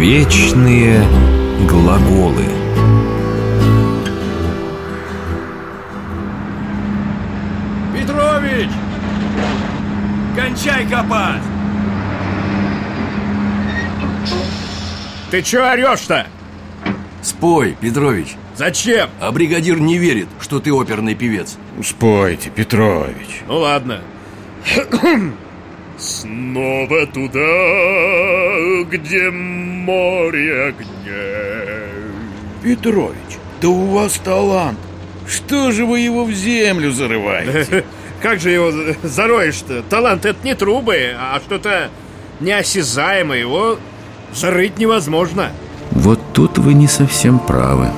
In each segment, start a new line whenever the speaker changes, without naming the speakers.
Вечные глаголы
Петрович! Кончай копать! Ты чё орёшь-то?
Спой, Петрович
Зачем?
А бригадир не верит, что ты оперный певец
Спойте, Петрович
Ну ладно
Снова туда, где море огней
Петрович, да у вас талант Что же вы его в землю зарываете?
Как же его зароешь-то? Талант это не трубы, а что-то неосязаемое Его зарыть невозможно
Вот тут вы не совсем правы,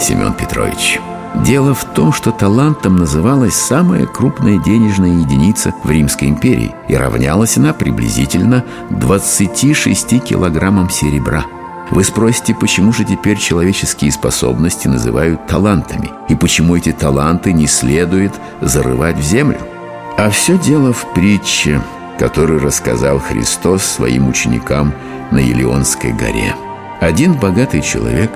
Семен Петрович. Дело в том, что талантом называлась самая крупная денежная единица в Римской империи и равнялась она приблизительно 26 килограммам серебра. Вы спросите, почему же теперь человеческие способности называют талантами и почему эти таланты не следует зарывать в землю? А все дело в притче, которую рассказал Христос своим ученикам на Елеонской горе. Один богатый человек,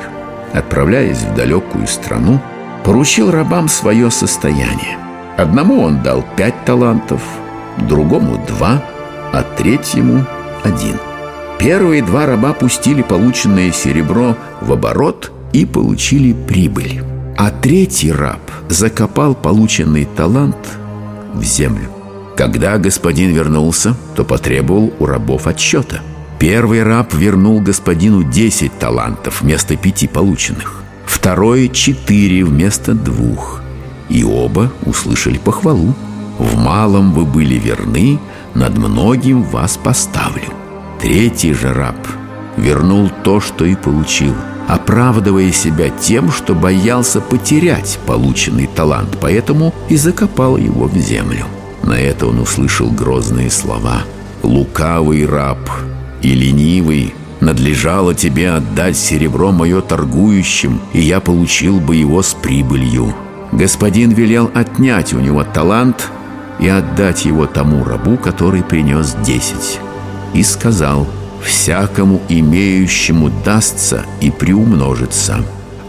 отправляясь в далекую страну, поручил рабам свое состояние. Одному он дал пять талантов, другому два, а третьему один. Первые два раба пустили полученное серебро в оборот и получили прибыль. А третий раб закопал полученный талант в землю. Когда господин вернулся, то потребовал у рабов отчета. Первый раб вернул господину 10 талантов вместо пяти полученных. Второй – четыре вместо двух. И оба услышали похвалу. «В малом вы были верны, над многим вас поставлю». Третий же раб вернул то, что и получил, оправдывая себя тем, что боялся потерять полученный талант, поэтому и закопал его в землю. На это он услышал грозные слова «Лукавый раб и ленивый, надлежало тебе отдать серебро мое торгующим, и я получил бы его с прибылью». Господин велел отнять у него талант и отдать его тому рабу, который принес десять. И сказал, «Всякому имеющему дастся и приумножится,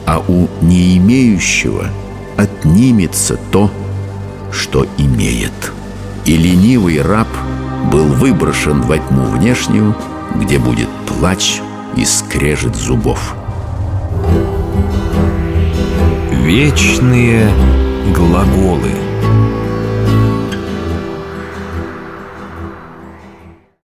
а у не имеющего отнимется то, что имеет». И ленивый раб был выброшен во тьму внешнюю, где будет плач и скрежет зубов.
Вечные глаголы